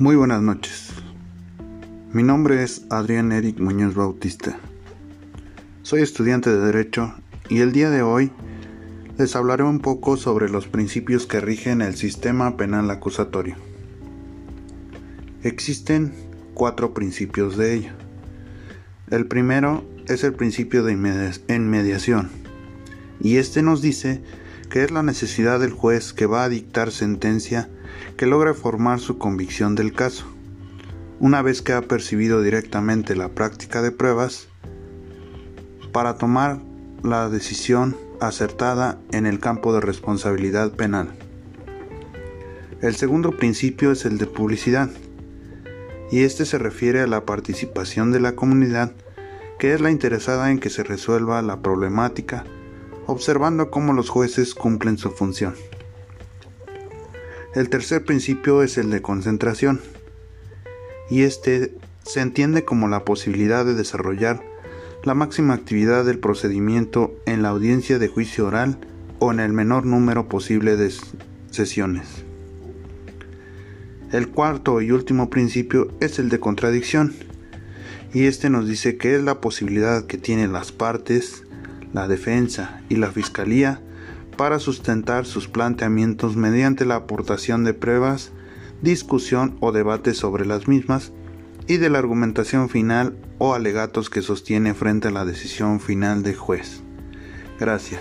Muy buenas noches. Mi nombre es Adrián Eric Muñoz Bautista. Soy estudiante de Derecho y el día de hoy les hablaré un poco sobre los principios que rigen el sistema penal acusatorio. Existen cuatro principios de ello. El primero es el principio de inmediación y este nos dice que es la necesidad del juez que va a dictar sentencia que logre formar su convicción del caso. Una vez que ha percibido directamente la práctica de pruebas, para tomar la decisión acertada en el campo de responsabilidad penal. El segundo principio es el de publicidad, y este se refiere a la participación de la comunidad que es la interesada en que se resuelva la problemática observando cómo los jueces cumplen su función. El tercer principio es el de concentración, y este se entiende como la posibilidad de desarrollar la máxima actividad del procedimiento en la audiencia de juicio oral o en el menor número posible de sesiones. El cuarto y último principio es el de contradicción, y este nos dice que es la posibilidad que tienen las partes la defensa y la fiscalía para sustentar sus planteamientos mediante la aportación de pruebas, discusión o debate sobre las mismas y de la argumentación final o alegatos que sostiene frente a la decisión final del juez. Gracias.